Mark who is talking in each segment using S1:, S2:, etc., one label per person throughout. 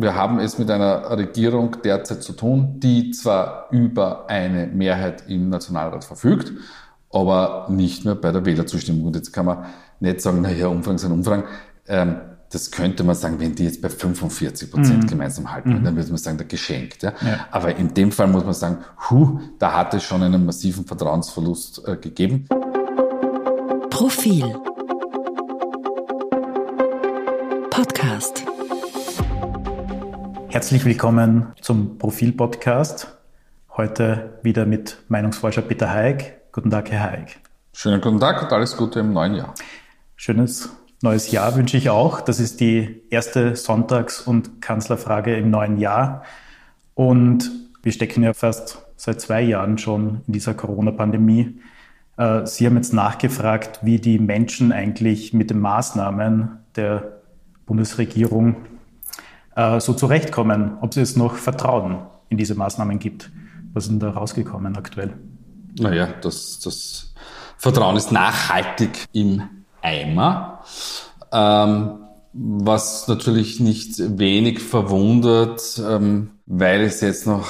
S1: wir haben es mit einer Regierung derzeit zu tun, die zwar über eine Mehrheit im Nationalrat verfügt, aber nicht mehr bei der Wählerzustimmung. Und jetzt kann man nicht sagen, naja, Umfragen sind Umfragen. Ähm, das könnte man sagen, wenn die jetzt bei 45 Prozent mhm. gemeinsam halten, mhm. dann würde man sagen, der geschenkt. Ja? ja? Aber in dem Fall muss man sagen, hu, da hat es schon einen massiven Vertrauensverlust äh, gegeben.
S2: Profil Podcast.
S3: Herzlich willkommen zum Profil-Podcast. Heute wieder mit Meinungsforscher Peter Haig. Guten Tag, Herr Haig.
S1: Schönen guten Tag und alles Gute im neuen Jahr.
S3: Schönes neues Jahr wünsche ich auch. Das ist die erste Sonntags- und Kanzlerfrage im neuen Jahr. Und wir stecken ja fast seit zwei Jahren schon in dieser Corona-Pandemie. Äh, Sie haben jetzt nachgefragt, wie die Menschen eigentlich mit den Maßnahmen der Bundesregierung so zurechtkommen, ob es noch Vertrauen in diese Maßnahmen gibt. Was ist denn da rausgekommen aktuell?
S1: Naja, das, das Vertrauen ist nachhaltig im Eimer. Ähm, was natürlich nicht wenig verwundert, ähm, weil es jetzt noch,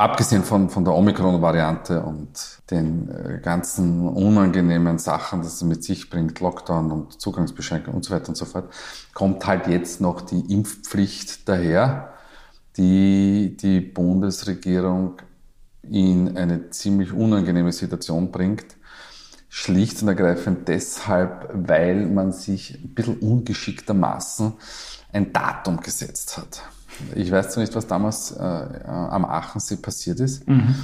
S1: abgesehen von, von der Omikron-Variante und den äh, ganzen unangenehmen Sachen, das es mit sich bringt, Lockdown und Zugangsbeschränkungen und so weiter und so fort, kommt halt jetzt noch die Impfpflicht daher, die die Bundesregierung in eine ziemlich unangenehme Situation bringt Schlicht und ergreifend deshalb, weil man sich ein bisschen ungeschicktermaßen ein Datum gesetzt hat. Ich weiß zwar nicht, was damals äh, am Aachensee passiert ist. Mhm.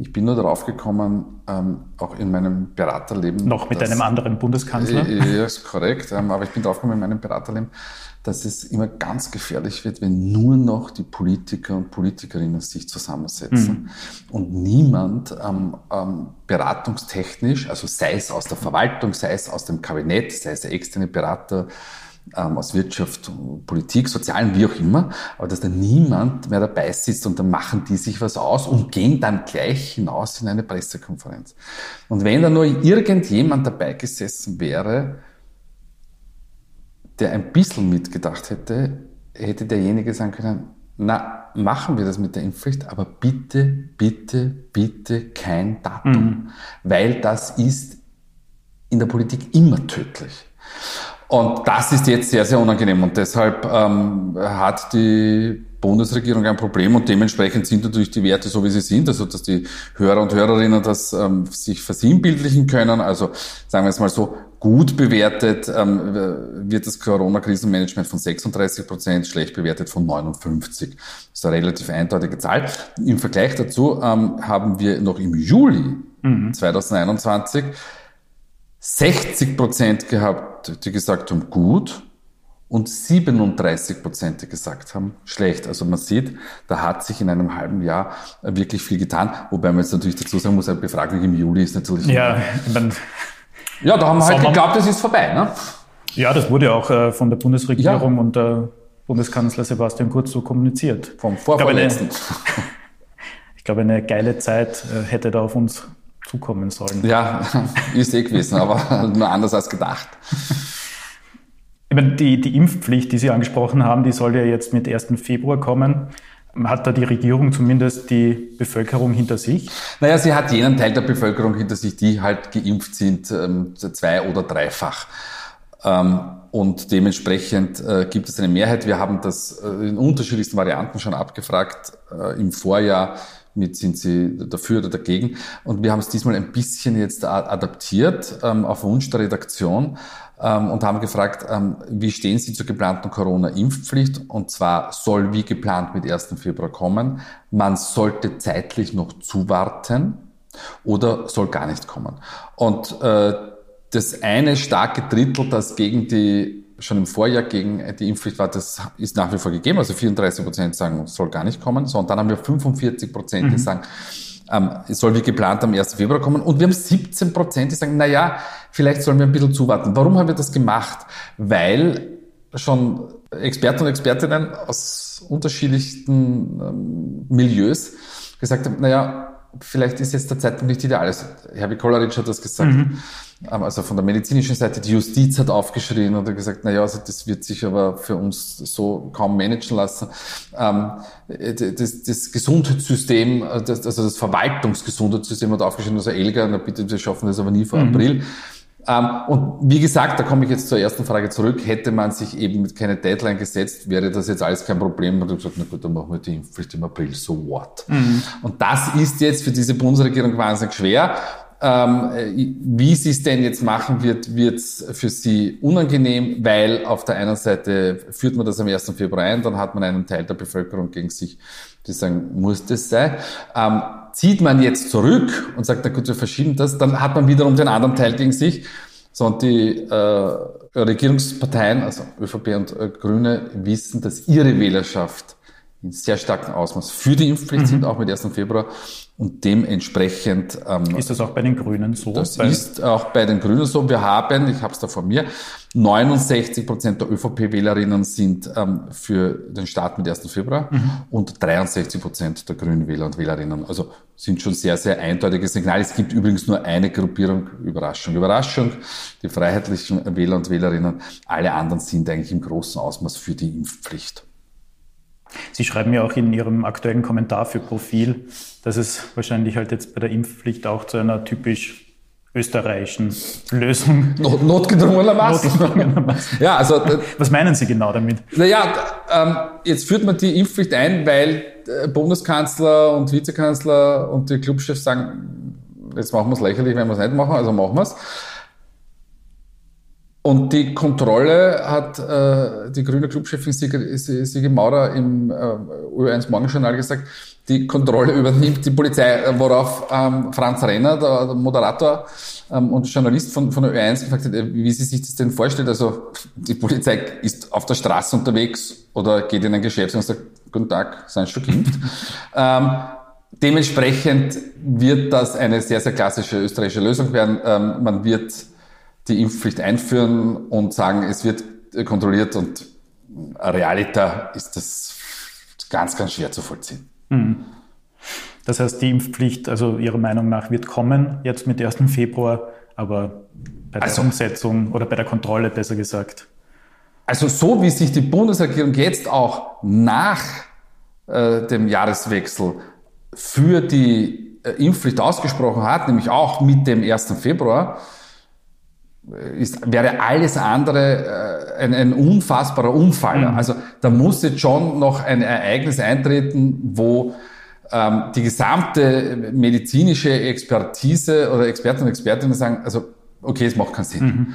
S1: Ich bin nur darauf gekommen, ähm, auch in meinem Beraterleben.
S3: Noch mit dass, einem anderen Bundeskanzler?
S1: Äh, ja, ist korrekt. Ähm, aber ich bin drauf gekommen in meinem Beraterleben, dass es immer ganz gefährlich wird, wenn nur noch die Politiker und Politikerinnen sich zusammensetzen mhm. und niemand ähm, ähm, beratungstechnisch, also sei es aus der Verwaltung, sei es aus dem Kabinett, sei es der externe Berater, ähm, aus Wirtschaft, Politik, Sozialen, wie auch immer, aber dass da niemand mehr dabei sitzt und dann machen die sich was aus und gehen dann gleich hinaus in eine Pressekonferenz. Und wenn da nur irgendjemand dabei gesessen wäre, der ein bisschen mitgedacht hätte, hätte derjenige sagen können, na, machen wir das mit der Impfpflicht, aber bitte, bitte, bitte kein Datum, mhm. weil das ist in der Politik immer tödlich. Und das ist jetzt sehr, sehr unangenehm und deshalb ähm, hat die Bundesregierung ein Problem und dementsprechend sind natürlich die Werte so, wie sie sind, also dass die Hörer und Hörerinnen das ähm, sich versinnbildlichen können. Also sagen wir es mal so, gut bewertet ähm, wird das Corona-Krisenmanagement von 36 Prozent, schlecht bewertet von 59. Das ist eine relativ eindeutige Zahl. Im Vergleich dazu ähm, haben wir noch im Juli mhm. 2021 60 Prozent gehabt, die gesagt haben, gut, und 37 Prozent, die gesagt haben, schlecht. Also man sieht, da hat sich in einem halben Jahr wirklich viel getan. Wobei man jetzt natürlich dazu sagen muss, eine Befragung im Juli ist natürlich...
S3: Ja, meine,
S1: ja, da haben wir halt geglaubt, es ist vorbei. Ne?
S3: Ja, das wurde auch äh, von der Bundesregierung ja. und der Bundeskanzler Sebastian Kurz so kommuniziert.
S1: Vom Vorvorletzten.
S3: Ich glaube, eine, geile Zeit äh, hätte da auf uns zukommen sollen.
S1: Ja, ist eh gewesen, aber nur anders als gedacht.
S3: Ich meine, die, die Impfpflicht, die Sie angesprochen haben, die soll ja jetzt mit 1. Februar kommen. Hat da die Regierung zumindest die Bevölkerung hinter sich?
S1: Naja, sie hat jenen Teil der Bevölkerung hinter sich, die halt geimpft sind, ähm, zwei- oder dreifach. Ähm, und dementsprechend äh, gibt es eine Mehrheit. Wir haben das äh, in unterschiedlichsten Varianten schon abgefragt äh, im Vorjahr mit sind sie dafür oder dagegen. Und wir haben es diesmal ein bisschen jetzt adaptiert ähm, auf Wunsch der Redaktion ähm, und haben gefragt, ähm, wie stehen Sie zur geplanten Corona-Impfpflicht? Und zwar soll wie geplant mit 1. Februar kommen. Man sollte zeitlich noch zuwarten oder soll gar nicht kommen. Und äh, das eine starke Drittel, das gegen die schon im Vorjahr gegen die Impfpflicht war, das ist nach wie vor gegeben. Also 34 Prozent sagen, soll gar nicht kommen. So, und dann haben wir 45 Prozent, die mhm. sagen, ähm, es soll wie geplant am 1. Februar kommen. Und wir haben 17 Prozent, die sagen, na ja, vielleicht sollen wir ein bisschen zuwarten. Warum haben wir das gemacht? Weil schon Experten und Expertinnen aus unterschiedlichsten ähm, Milieus gesagt haben, na ja, vielleicht ist jetzt der Zeitpunkt nicht ideal. Also, Herbie Kolleritsch hat das gesagt. Mhm. Ähm, also von der medizinischen Seite, die Justiz hat aufgeschrien und hat gesagt, na ja, also das wird sich aber für uns so kaum managen lassen. Ähm, das, das Gesundheitssystem, äh, das, also das Verwaltungsgesundheitssystem hat aufgeschrien, also Elga, na bitte, wir schaffen das aber nie vor mhm. April. Ähm, und wie gesagt, da komme ich jetzt zur ersten Frage zurück, hätte man sich eben mit keine Deadline gesetzt, wäre das jetzt alles kein Problem. Man hat gesagt, na gut, dann machen wir die Impfpflicht im April, so what. Mhm. Und das ist jetzt für diese Bundesregierung wahnsinnig schwer. Ähm, wie sie es denn jetzt machen wird, wird es für sie unangenehm, weil auf der einen Seite führt man das am 1. Februar ein, dann hat man einen Teil der Bevölkerung gegen sich, die sagen, muss das sein. Ähm, zieht man jetzt zurück und sagt, na gut, wir verschieben das, dann hat man wiederum den anderen Teil gegen sich. So, und die äh, Regierungsparteien, also ÖVP und äh, Grüne, wissen, dass ihre Wählerschaft in sehr starkem Ausmaß für die Impfpflicht mhm. sind, auch mit 1. Februar. Und dementsprechend...
S3: Ähm, ist das auch bei den Grünen so?
S1: Das ist auch bei den Grünen so. Wir haben, ich habe es da vor mir, 69 Prozent der ÖVP-Wählerinnen sind ähm, für den Start mit 1. Februar mhm. und 63 Prozent der Grünen Wähler und Wählerinnen. Also sind schon sehr, sehr eindeutige Signale. Es gibt übrigens nur eine Gruppierung, Überraschung, Überraschung, die freiheitlichen Wähler und Wählerinnen. Alle anderen sind eigentlich im großen Ausmaß für die Impfpflicht.
S3: Sie schreiben ja auch in Ihrem aktuellen Kommentar für Profil, dass es wahrscheinlich halt jetzt bei der Impfpflicht auch zu einer typisch österreichischen Lösung.
S1: Not, notgedrungenermaßen. notgedrungenermaßen.
S3: ja, also. Was meinen Sie genau damit?
S1: Naja, ähm, jetzt führt man die Impfpflicht ein, weil Bundeskanzler und Vizekanzler und die Clubchefs sagen, jetzt machen wir es lächerlich, wenn wir es nicht machen, also machen wir es. Und die Kontrolle hat äh, die grüne Clubchefin Sigi, Sigi Maurer im äh, Ö1 Morgenjournal gesagt, die Kontrolle übernimmt die Polizei, worauf ähm, Franz Renner, der, der Moderator ähm, und Journalist von, von der Ö1 gefragt hat, äh, wie sie sich das denn vorstellt. Also die Polizei ist auf der Straße unterwegs oder geht in ein Geschäft und sagt, guten Tag, seien du geimpft? ähm, dementsprechend wird das eine sehr, sehr klassische österreichische Lösung werden. Ähm, man wird die Impfpflicht einführen und sagen, es wird kontrolliert und realiter ist das ganz, ganz schwer zu vollziehen. Mhm.
S3: Das heißt, die Impfpflicht, also Ihrer Meinung nach, wird kommen, jetzt mit 1. Februar, aber bei der also, Umsetzung oder bei der Kontrolle besser gesagt.
S1: Also so wie sich die Bundesregierung jetzt auch nach äh, dem Jahreswechsel für die äh, Impfpflicht ausgesprochen hat, nämlich auch mit dem 1. Februar, ist, wäre alles andere äh, ein, ein unfassbarer Unfall. Mhm. Also da muss jetzt schon noch ein Ereignis eintreten, wo ähm, die gesamte medizinische Expertise oder Experten und Expertinnen sagen, also okay, es macht keinen Sinn. Mhm.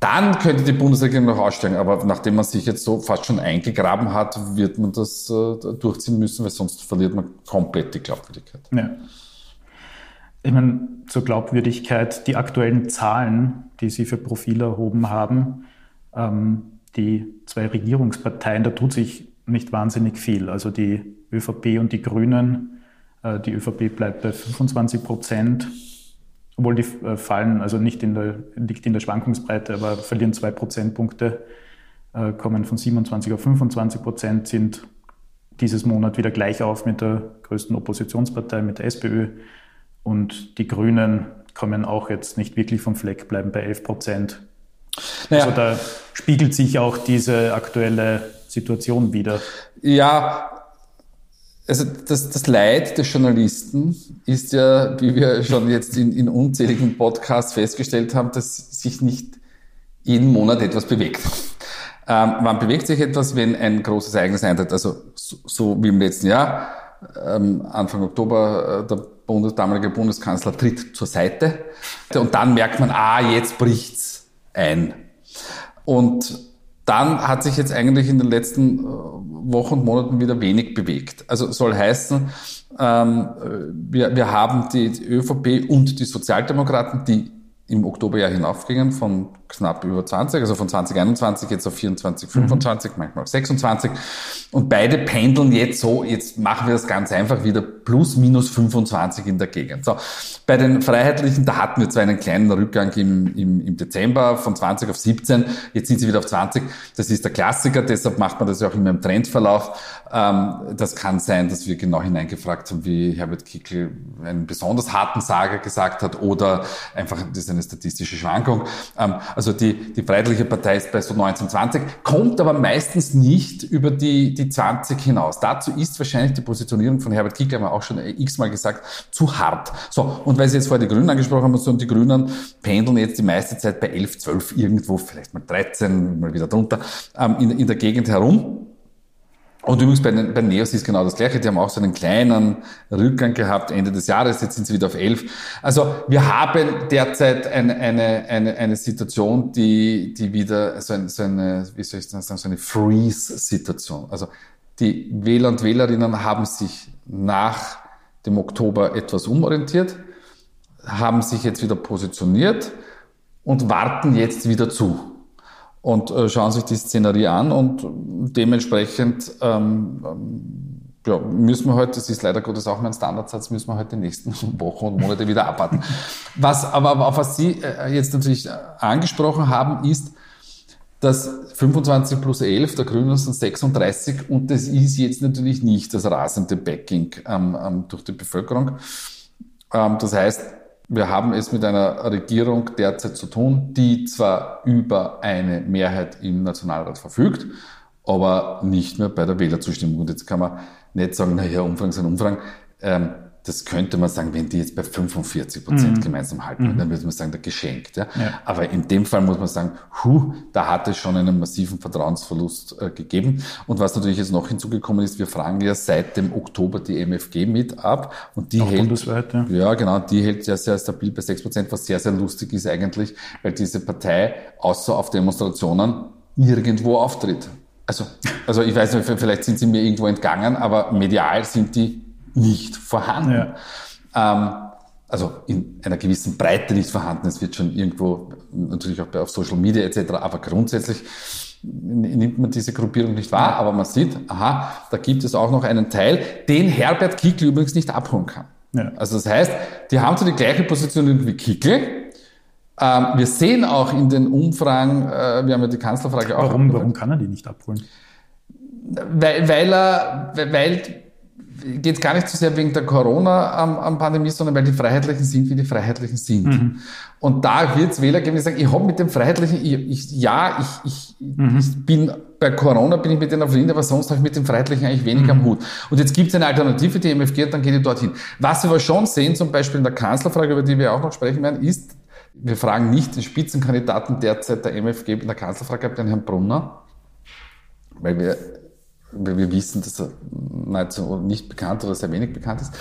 S1: Dann könnte die Bundesregierung noch aussteigen, aber nachdem man sich jetzt so fast schon eingegraben hat, wird man das äh, durchziehen müssen, weil sonst verliert man komplett die Glaubwürdigkeit. Ja.
S3: Ich meine, zur Glaubwürdigkeit, die aktuellen Zahlen, die Sie für Profile erhoben haben, ähm, die zwei Regierungsparteien, da tut sich nicht wahnsinnig viel. Also die ÖVP und die Grünen, äh, die ÖVP bleibt bei 25 Prozent, obwohl die äh, fallen, also nicht in der, liegt in der Schwankungsbreite, aber verlieren zwei Prozentpunkte, äh, kommen von 27 auf 25 Prozent, sind dieses Monat wieder gleich auf mit der größten Oppositionspartei, mit der SPÖ. Und die Grünen kommen auch jetzt nicht wirklich vom Fleck, bleiben bei 11 Prozent. Naja. Also da spiegelt sich auch diese aktuelle Situation wieder.
S1: Ja, also das, das Leid des Journalisten ist ja, wie wir schon jetzt in, in unzähligen Podcasts festgestellt haben, dass sich nicht jeden Monat etwas bewegt. Ähm, wann bewegt sich etwas, wenn ein großes Ereignis eintritt? Also so, so wie im letzten Jahr, Anfang Oktober, äh, der Bundes, damalige Bundeskanzler tritt zur Seite und dann merkt man, ah, jetzt bricht's ein. Und dann hat sich jetzt eigentlich in den letzten äh, Wochen und Monaten wieder wenig bewegt. Also soll heißen, ähm, wir, wir haben die ÖVP und die Sozialdemokraten, die im Oktober ja hinaufgingen von knapp über 20, also von 2021 jetzt auf 24, 25, mhm. manchmal auf 26. Und beide pendeln jetzt so, jetzt machen wir das ganz einfach wieder plus minus 25 in der Gegend. So, bei den Freiheitlichen, da hatten wir zwar einen kleinen Rückgang im, im, im Dezember von 20 auf 17, jetzt sind sie wieder auf 20. Das ist der Klassiker, deshalb macht man das ja auch immer im Trendverlauf. Ähm, das kann sein, dass wir genau hineingefragt haben, wie Herbert Kickl einen besonders harten Sager gesagt hat oder einfach, das ist eine statistische Schwankung. Ähm, also die, die Freiheitliche Partei ist bei so 19, 20, kommt aber meistens nicht über die, die 20 hinaus. Dazu ist wahrscheinlich die Positionierung von Herbert Kickl, haben wir auch schon x-mal gesagt, zu hart. So, und weil Sie jetzt vorher die Grünen angesprochen haben, so, und die Grünen pendeln jetzt die meiste Zeit bei 11, 12 irgendwo, vielleicht mal 13, mal wieder drunter, ähm, in, in der Gegend herum. Und übrigens bei den, bei Neos ist genau das Gleiche. Die haben auch so einen kleinen Rückgang gehabt Ende des Jahres. Jetzt sind sie wieder auf 11. Also wir haben derzeit eine, eine, eine, eine Situation, die, die wieder so, ein, so eine, wie soll ich das sagen, so eine Freeze-Situation. Also die Wähler und Wählerinnen haben sich nach dem Oktober etwas umorientiert, haben sich jetzt wieder positioniert und warten jetzt wieder zu und äh, schauen sich die Szenerie an und dementsprechend ähm, ähm, ja, müssen wir heute, das ist leider Gottes auch mein Standardsatz, müssen wir heute die nächsten Wochen und Monate wieder abwarten. Was aber, aber auf was Sie äh, jetzt natürlich angesprochen haben, ist, dass 25 plus 11, der Grünen sind 36 und das ist jetzt natürlich nicht das rasende Backing ähm, ähm, durch die Bevölkerung. Ähm, das heißt, wir haben es mit einer Regierung derzeit zu tun, die zwar über eine Mehrheit im Nationalrat verfügt, aber nicht mehr bei der Wählerzustimmung. Und jetzt kann man nicht sagen, naja, Umfragen sind Umfragen. Ähm, das könnte man sagen, wenn die jetzt bei 45 Prozent mhm. gemeinsam halten, mhm. dann würde man sagen, der geschenkt. Ja? ja? Aber in dem Fall muss man sagen, hu, da hat es schon einen massiven Vertrauensverlust äh, gegeben. Und was natürlich jetzt noch hinzugekommen ist, wir fragen ja seit dem Oktober die MFG mit ab und die Auch hält, bundesweit, ja. ja genau, die hält ja sehr stabil bei 6 Prozent, was sehr, sehr lustig ist eigentlich, weil diese Partei außer auf Demonstrationen nirgendwo auftritt. Also, also ich weiß nicht, vielleicht sind sie mir irgendwo entgangen, aber medial sind die nicht vorhanden. Ja. Ähm, also in einer gewissen Breite nicht vorhanden. Es wird schon irgendwo, natürlich auch auf Social Media etc., aber grundsätzlich nimmt man diese Gruppierung nicht wahr, aber man sieht, aha, da gibt es auch noch einen Teil, den Herbert Kickl übrigens nicht abholen kann. Ja. Also das heißt, die haben so die gleiche Position wie Kickl. Ähm, wir sehen auch in den Umfragen, äh, wir haben ja die Kanzlerfrage
S3: auch. Warum, warum kann er die nicht abholen?
S1: Weil, weil er, weil geht gar nicht so sehr wegen der Corona-Pandemie, sondern weil die Freiheitlichen sind, wie die Freiheitlichen sind. Mhm. Und da wird es Wähler geben, die sagen, ich habe mit dem Freiheitlichen, ich, ich, ja, ich, ich, mhm. ich, bin bei Corona bin ich mit denen auf Linie, aber sonst habe ich mit dem Freiheitlichen eigentlich wenig mhm. am Hut. Und jetzt gibt es eine Alternative, die MFG, und dann geht ich dorthin. Was wir aber schon sehen, zum Beispiel in der Kanzlerfrage, über die wir auch noch sprechen werden, ist, wir fragen nicht den Spitzenkandidaten derzeit der MFG in der Kanzlerfrage, den Herrn Brunner, weil wir wir wissen, dass er nahezu nicht bekannt oder sehr wenig bekannt ist.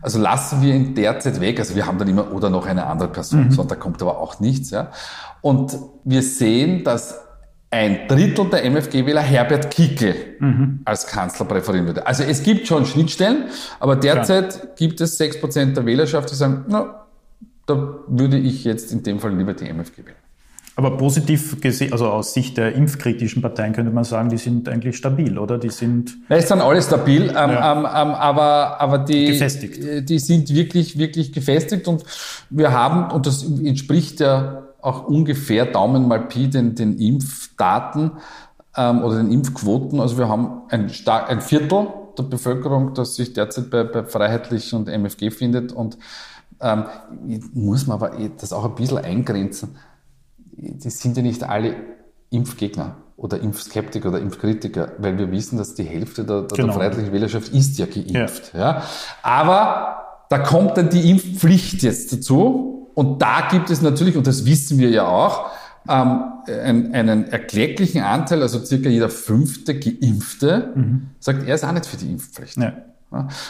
S1: Also lassen wir ihn derzeit weg. Also wir haben dann immer oder noch eine andere Person, mhm. so, da kommt aber auch nichts. Ja. Und wir sehen, dass ein Drittel der MFG-Wähler Herbert Kickel mhm. als Kanzler präferieren würde. Also es gibt schon Schnittstellen, aber derzeit Klar. gibt es sechs Prozent der Wählerschaft, die sagen, na, da würde ich jetzt in dem Fall lieber die MFG wählen.
S3: Aber positiv gesehen, also aus Sicht der impfkritischen Parteien könnte man sagen, die sind eigentlich stabil, oder? Die sind.
S1: Ja, es sind alle stabil, ähm, ja. ähm, ähm, aber, aber die, gefestigt. die sind wirklich, wirklich gefestigt und wir haben, und das entspricht ja auch ungefähr Daumen mal Pi den, den Impfdaten ähm, oder den Impfquoten. Also wir haben ein, stark, ein Viertel der Bevölkerung, das sich derzeit bei, bei Freiheitlich und MFG findet und ähm, muss man aber das auch ein bisschen eingrenzen die sind ja nicht alle Impfgegner oder Impfskeptiker oder Impfkritiker, weil wir wissen, dass die Hälfte der, der, genau. der Freiheitlichen Wählerschaft ist ja geimpft. Ja. ja. Aber da kommt dann die Impfpflicht jetzt dazu und da gibt es natürlich, und das wissen wir ja auch, ähm, einen, einen erkläglichen Anteil, also circa jeder fünfte Geimpfte, mhm. sagt, er ist auch nicht für die Impfpflicht. Ja.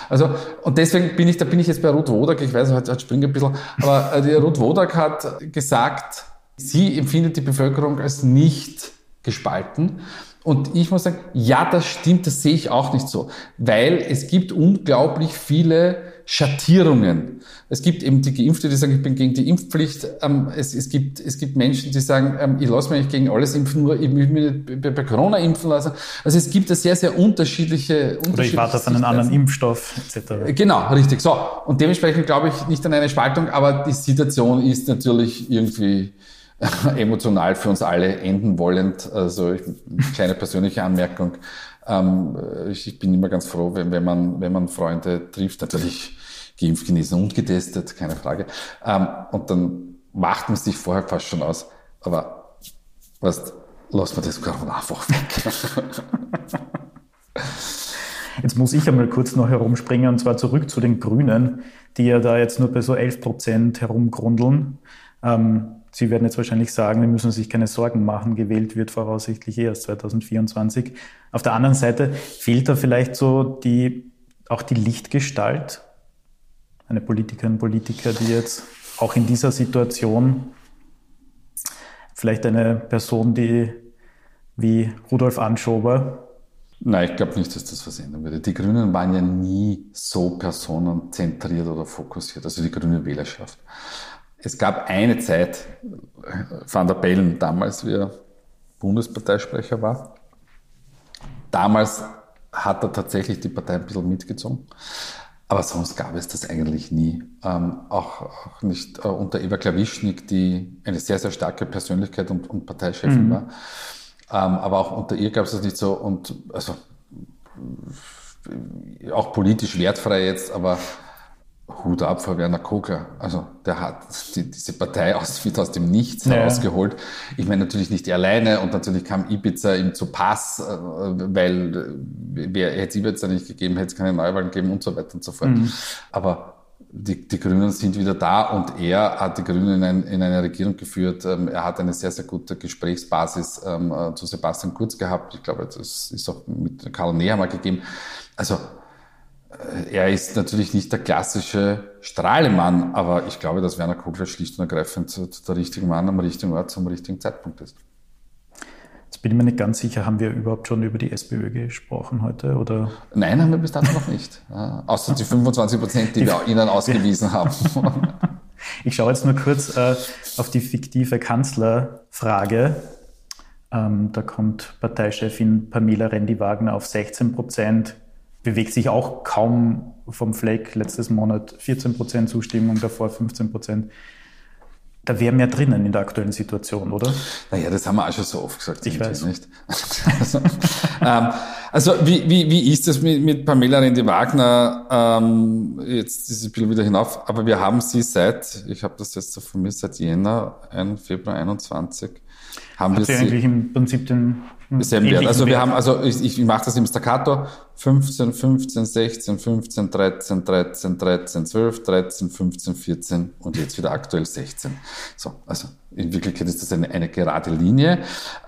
S1: Also, und deswegen bin ich, da bin ich jetzt bei Ruth Wodak, ich weiß, heute springe ein bisschen, aber äh, die Ruth Wodak hat gesagt, Sie empfindet die Bevölkerung als nicht gespalten. Und ich muss sagen, ja, das stimmt, das sehe ich auch nicht so, weil es gibt unglaublich viele Schattierungen. Es gibt eben die Geimpfte, die sagen, ich bin gegen die Impfpflicht. Ähm, es, es, gibt, es gibt Menschen, die sagen, ähm, ich lasse mich gegen alles impfen, nur ich will mich bei, bei Corona impfen lassen. Also es gibt da sehr, sehr unterschiedliche, unterschiedliche
S3: Oder ich warte auf einen anderen Impfstoff etc.
S1: Genau, richtig. So, und dementsprechend glaube ich nicht an eine Spaltung, aber die Situation ist natürlich irgendwie emotional für uns alle enden wollend. Also ich, kleine persönliche Anmerkung. Ähm, ich bin immer ganz froh, wenn, wenn, man, wenn man Freunde trifft, natürlich geimpft, genesen und getestet, keine Frage. Ähm, und dann macht man sich vorher fast schon aus. Aber was, lass mal das einfach weg.
S3: Jetzt muss ich einmal kurz noch herumspringen und zwar zurück zu den Grünen, die ja da jetzt nur bei so 11 Prozent herumgrundeln. Ähm, Sie werden jetzt wahrscheinlich sagen, wir müssen sich keine Sorgen machen, gewählt wird voraussichtlich erst 2024. Auf der anderen Seite fehlt da vielleicht so die, auch die Lichtgestalt, eine Politikerin, Politiker, die jetzt auch in dieser Situation vielleicht eine Person, die wie Rudolf Anschober.
S1: Nein, ich glaube nicht, dass das was ändern würde. Die Grünen waren ja nie so personenzentriert oder fokussiert, also die grüne Wählerschaft. Es gab eine Zeit, Van der Bellen damals, wie er Bundesparteisprecher war. Damals hat er tatsächlich die Partei ein bisschen mitgezogen. Aber sonst gab es das eigentlich nie. Ähm, auch, auch, nicht äh, unter Eva Klawischnik, die eine sehr, sehr starke Persönlichkeit und, und Parteichefin mhm. war. Ähm, aber auch unter ihr gab es das nicht so. Und also auch politisch wertfrei jetzt, aber Hut ab vor Werner Kogler. Also der hat die, diese Partei aus, aus dem Nichts ja. herausgeholt. Ich meine natürlich nicht er alleine und natürlich kam Ibiza ihm zu Pass, äh, weil äh, wer hätte es Ibiza nicht gegeben, hätte es keine Neuwahlen gegeben und so weiter und so fort. Mhm. Aber die, die Grünen sind wieder da und er hat die Grünen in, ein, in eine Regierung geführt. Ähm, er hat eine sehr, sehr gute Gesprächsbasis ähm, äh, zu Sebastian Kurz gehabt. Ich glaube, das ist auch mit Karl Nehammer gegeben. Also er ist natürlich nicht der klassische Strahlemann, aber ich glaube, dass Werner Kogler schlicht und ergreifend der richtige Mann am richtigen Ort zum richtigen Zeitpunkt ist.
S3: Jetzt bin ich mir nicht ganz sicher, haben wir überhaupt schon über die SPÖ gesprochen heute? Oder?
S1: Nein, haben wir bis dato noch nicht. Ja, außer die 25 Prozent, die wir Ihnen ausgewiesen haben.
S3: Ich schaue jetzt nur kurz äh, auf die fiktive Kanzlerfrage. Ähm, da kommt Parteichefin Pamela Rendi-Wagner auf 16 Prozent, bewegt sich auch kaum vom Fleck. Letztes Monat 14 Prozent Zustimmung, davor 15 Prozent. Da wäre mehr drinnen in der aktuellen Situation, oder?
S1: Naja, das haben wir auch schon so oft gesagt. Ich weiß. Nicht. also, ähm, also wie, wie, wie ist das mit, mit Pamela Rendi-Wagner? Ähm, jetzt ist sie wieder hinauf, aber wir haben sie seit, ich habe das jetzt so von mir, seit Jänner, 1. Februar 21, haben
S3: Hat
S1: wir
S3: sie eigentlich im Prinzip den
S1: selben Wert. Also wir haben, also ich, ich mache das im Staccato, 15, 15, 16, 15, 13, 13, 13, 12, 13, 15, 14 und jetzt wieder aktuell 16. So, also in Wirklichkeit ist das eine, eine gerade Linie.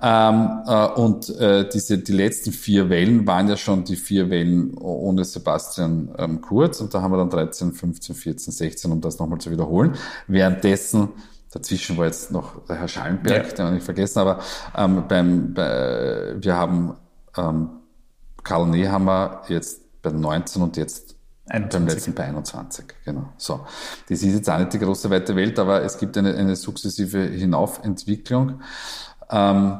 S1: Ähm, äh, und äh, diese, die letzten vier Wellen waren ja schon die vier Wellen ohne Sebastian ähm, Kurz und da haben wir dann 13, 15, 14, 16, um das nochmal zu wiederholen. Währenddessen Dazwischen war jetzt noch der Herr Schallenberg, ja. den habe ich vergessen, aber ähm, beim, bei, wir haben ähm, Karl Nehammer jetzt bei 19 und jetzt 21. beim letzten bei 21. Genau. So. Das ist jetzt auch nicht die große weite Welt, aber es gibt eine, eine sukzessive Hinaufentwicklung. Ähm,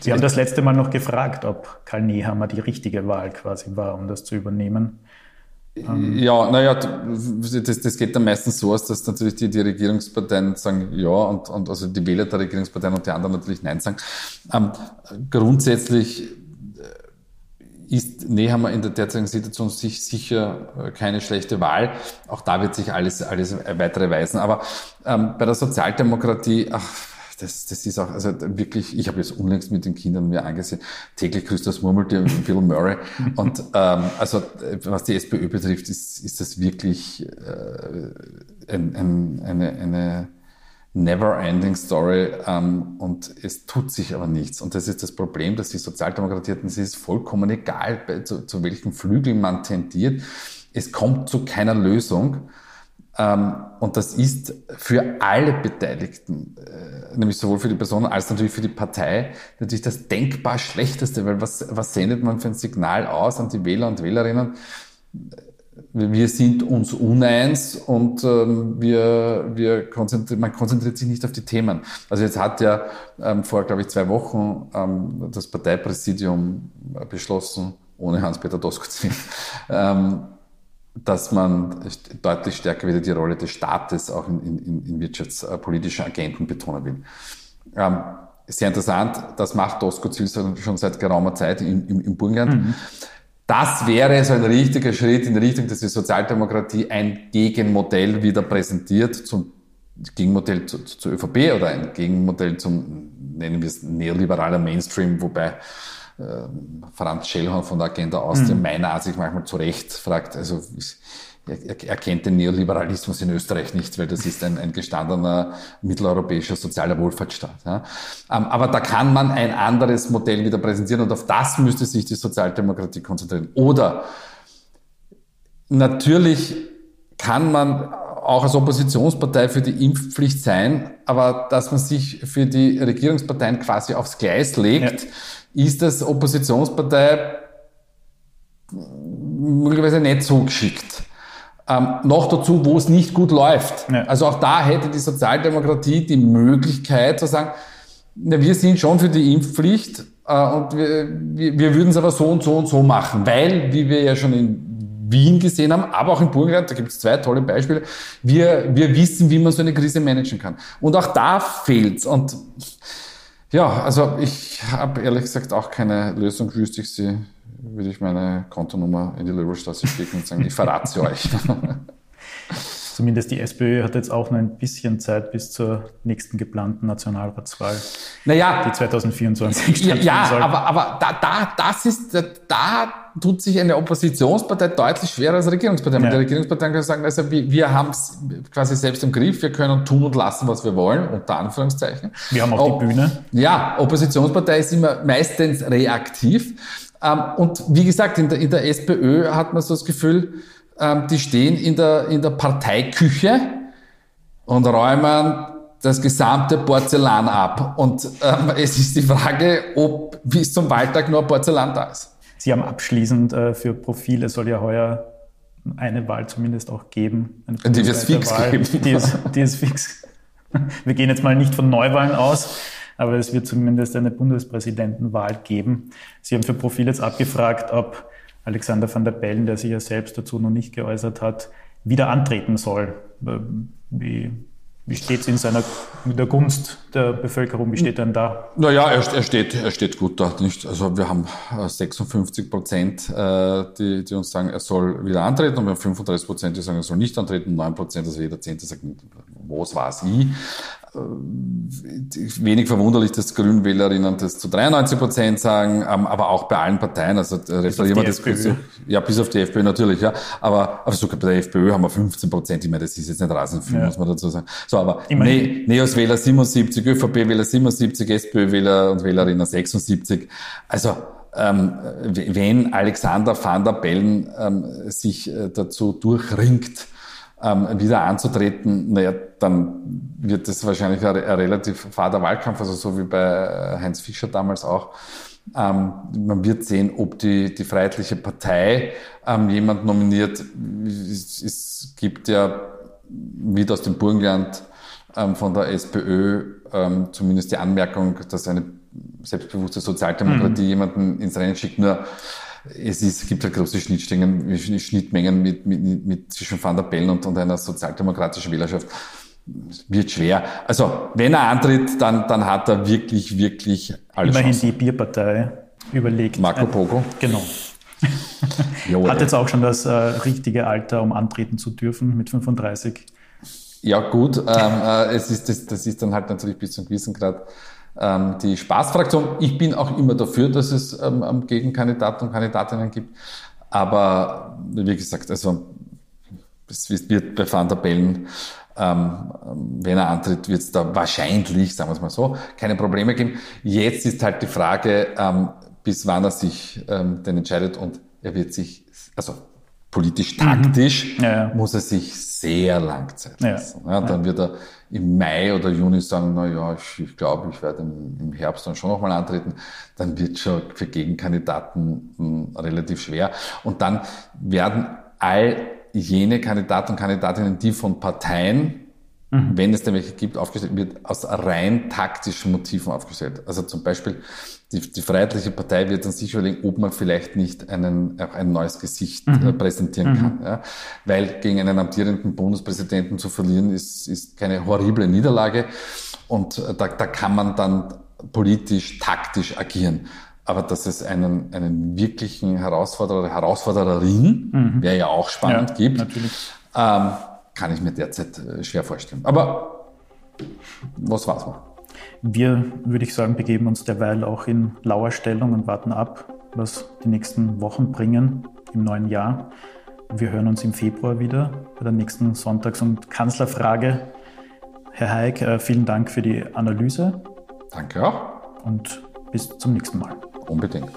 S3: Sie haben das letzte Mal noch gefragt, ob Karl Nehammer die richtige Wahl quasi war, um das zu übernehmen.
S1: Ja, naja, das, das geht dann meistens so aus, dass natürlich die, die Regierungsparteien sagen ja und, und also die Wähler der Regierungsparteien und die anderen natürlich Nein sagen. Ähm, grundsätzlich äh, ist Nehammer in der derzeitigen Situation sich sicher äh, keine schlechte Wahl. Auch da wird sich alles, alles weitere weisen. Aber ähm, bei der Sozialdemokratie, ach, das, das ist auch, also wirklich, ich habe jetzt unlängst mit den Kindern mir angesehen, täglich grüßt das Murmeltier Bill Murray. Und ähm, also was die SPÖ betrifft, ist, ist das wirklich äh, ein, ein, eine, eine never-ending Story ähm, und es tut sich aber nichts. Und das ist das Problem, dass die Sozialdemokratie hatten, es ist vollkommen egal, zu, zu welchem Flügel man tendiert. Es kommt zu keiner Lösung. Ähm, und das ist für alle Beteiligten, äh, nämlich sowohl für die Person als natürlich für die Partei, natürlich das denkbar Schlechteste, weil was, was sendet man für ein Signal aus an die Wähler und Wählerinnen? Wir sind uns uneins und ähm, wir, wir konzentrieren, man konzentriert sich nicht auf die Themen. Also jetzt hat ja ähm, vor, glaube ich, zwei Wochen das Parteipräsidium beschlossen, ohne Hans-Peter Doskozil, dass man deutlich stärker wieder die Rolle des Staates auch in, in, in wirtschaftspolitischen Agenten betonen will. Ähm, sehr interessant, das macht Doskozil schon seit geraumer Zeit im, im, im Burgenland. Mhm. Das wäre so ein richtiger Schritt in Richtung, dass die Sozialdemokratie ein Gegenmodell wieder präsentiert zum Gegenmodell zu, zur ÖVP oder ein Gegenmodell zum, nennen wir es, neoliberaler Mainstream, wobei Franz Schellhorn von der Agenda Austria mhm. meiner Ansicht manchmal zu Recht fragt, also er, er kennt den Neoliberalismus in Österreich nicht, weil das ist ein, ein gestandener mitteleuropäischer sozialer Wohlfahrtsstaat. Ja. Ähm, aber da kann man ein anderes Modell wieder präsentieren und auf das müsste sich die Sozialdemokratie konzentrieren. Oder natürlich kann man auch als Oppositionspartei für die Impfpflicht sein, aber dass man sich für die Regierungsparteien quasi aufs Gleis legt, ja ist das Oppositionspartei möglicherweise nicht so geschickt. Ähm, noch dazu, wo es nicht gut läuft. Ja. Also auch da hätte die Sozialdemokratie die Möglichkeit zu sagen, na, wir sind schon für die Impfpflicht äh, und wir, wir, wir würden es aber so und so und so machen, weil, wie wir ja schon in Wien gesehen haben, aber auch in Burgenland, da gibt es zwei tolle Beispiele, wir, wir wissen, wie man so eine Krise managen kann. Und auch da fehlt's. Und ja, also ich habe ehrlich gesagt auch keine Lösung. Wüsste ich sie, würde ich meine Kontonummer in die Löbelstraße schicken und sagen, ich verrate sie euch.
S3: Zumindest die SPÖ hat jetzt auch noch ein bisschen Zeit bis zur nächsten geplanten Nationalratswahl,
S1: naja,
S3: die 2024
S1: stattfinden Ja, soll. aber, aber da, da, das ist, da tut sich eine Oppositionspartei deutlich schwerer als eine Regierungspartei. Ja. Die Regierungsparteien können sagen, also wir, haben es quasi selbst im Griff, wir können tun und lassen, was wir wollen, unter Anführungszeichen.
S3: Wir haben auch die Bühne.
S1: Ja, Oppositionspartei ist immer meistens reaktiv. Ähm, und wie gesagt, in der, in der SPÖ hat man so das Gefühl, ähm, die stehen in der, in der Parteiküche und räumen das gesamte Porzellan ab. Und ähm, es ist die Frage, ob bis zum Wahltag nur Porzellan da ist.
S3: Sie haben abschließend äh, für Profile soll ja heuer eine Wahl zumindest auch geben.
S1: Die wird es fix Wahl. geben.
S3: Die ist, die ist fix. Wir gehen jetzt mal nicht von Neuwahlen aus, aber es wird zumindest eine Bundespräsidentenwahl geben. Sie haben für Profil jetzt abgefragt, ob Alexander van der Bellen, der sich ja selbst dazu noch nicht geäußert hat, wieder antreten soll. Wie, wie steht es in seiner, mit der Gunst der Bevölkerung? Wie steht er denn da?
S1: Naja, er, er, steht, er steht gut da. Nicht? Also wir haben 56 äh, Prozent, äh, die, die uns sagen, er soll wieder antreten und wir haben 35 Prozent, die sagen, er soll nicht antreten, 9 Prozent, also jeder Zehnte sagt, was weiß ich. Äh, wenig verwunderlich, dass Grünwählerinnen das zu 93 Prozent sagen, ähm, aber auch bei allen Parteien. Also referieren wir das FPÖ. Ja, bis auf die FPÖ natürlich, ja. Aber, aber sogar bei der FPÖ haben wir 15 Prozent. Ich meine, das ist jetzt nicht rasend viel, ja. muss man dazu sagen. So, aber ne Neos Wähler 77, ÖVP Wähler 77, SPÖ Wähler und Wählerinnen 76. Also, ähm, wenn Alexander van der Bellen ähm, sich äh, dazu durchringt, ähm, wieder anzutreten, naja, dann wird das wahrscheinlich ein, ein relativ fader Wahlkampf, also so wie bei Heinz Fischer damals auch. Ähm, man wird sehen, ob die, die Freiheitliche Partei ähm, jemand nominiert. Es, es gibt ja wieder aus dem Burgenland ähm, von der SPÖ ähm, zumindest die Anmerkung, dass eine selbstbewusste Sozialdemokratie mhm. jemanden ins Rennen schickt. Nur es ist, gibt halt große Schnittmengen, Schnittmengen mit, mit, mit zwischen Van der Bellen und, und einer sozialdemokratischen Wählerschaft. Wird schwer. Also, wenn er antritt, dann, dann hat er wirklich, wirklich
S3: alles. Immerhin Chancen. die Bierpartei überlegt.
S1: Marco Pogo.
S3: Genau. hat jetzt auch schon das äh, richtige Alter, um antreten zu dürfen mit 35.
S1: Ja, gut. Ähm, äh, es ist, das, das ist dann halt natürlich bis zum gewissen Grad die Spaßfraktion. Ich bin auch immer dafür, dass es ähm, Gegenkandidaten und Kandidatinnen gibt. Aber wie gesagt, also es wird bei Van der Bellen, ähm, wenn er antritt, wird es da wahrscheinlich, sagen wir es mal so, keine Probleme geben. Jetzt ist halt die Frage, ähm, bis wann er sich ähm, denn entscheidet und er wird sich, also politisch-taktisch
S3: Mhm. Ja, ja.
S1: muss er sich sehr lang Zeit lassen. Ja, dann wird er im Mai oder Juni sagen, na ja, ich, ich glaube, ich werde im, im Herbst dann schon nochmal antreten. Dann wird schon für Gegenkandidaten mh, relativ schwer. Und dann werden all jene Kandidaten und Kandidatinnen, die von Parteien wenn es denn welche gibt, aufgestellt wird, aus rein taktischen Motiven aufgestellt. Also zum Beispiel die, die Freiheitliche Partei wird dann sich überlegen, ob man vielleicht nicht einen, auch ein neues Gesicht äh, präsentieren kann. Ja? Weil gegen einen amtierenden Bundespräsidenten zu verlieren, ist, ist keine horrible Niederlage. Und äh, da, da kann man dann politisch, taktisch agieren. Aber dass es einen, einen wirklichen Herausforderer, Herausfordererin, wäre ja auch spannend, gibt,
S3: natürlich.
S1: ähm, kann ich mir derzeit äh, schwer vorstellen. Aber was war's mal?
S3: Wir, würde ich sagen, begeben uns derweil auch in lauer Stellung und warten ab, was die nächsten Wochen bringen im neuen Jahr. Wir hören uns im Februar wieder bei der nächsten Sonntags- und Kanzlerfrage. Herr Haig, äh, vielen Dank für die Analyse
S1: Danke auch.
S3: und bis zum nächsten Mal.
S1: Unbedingt.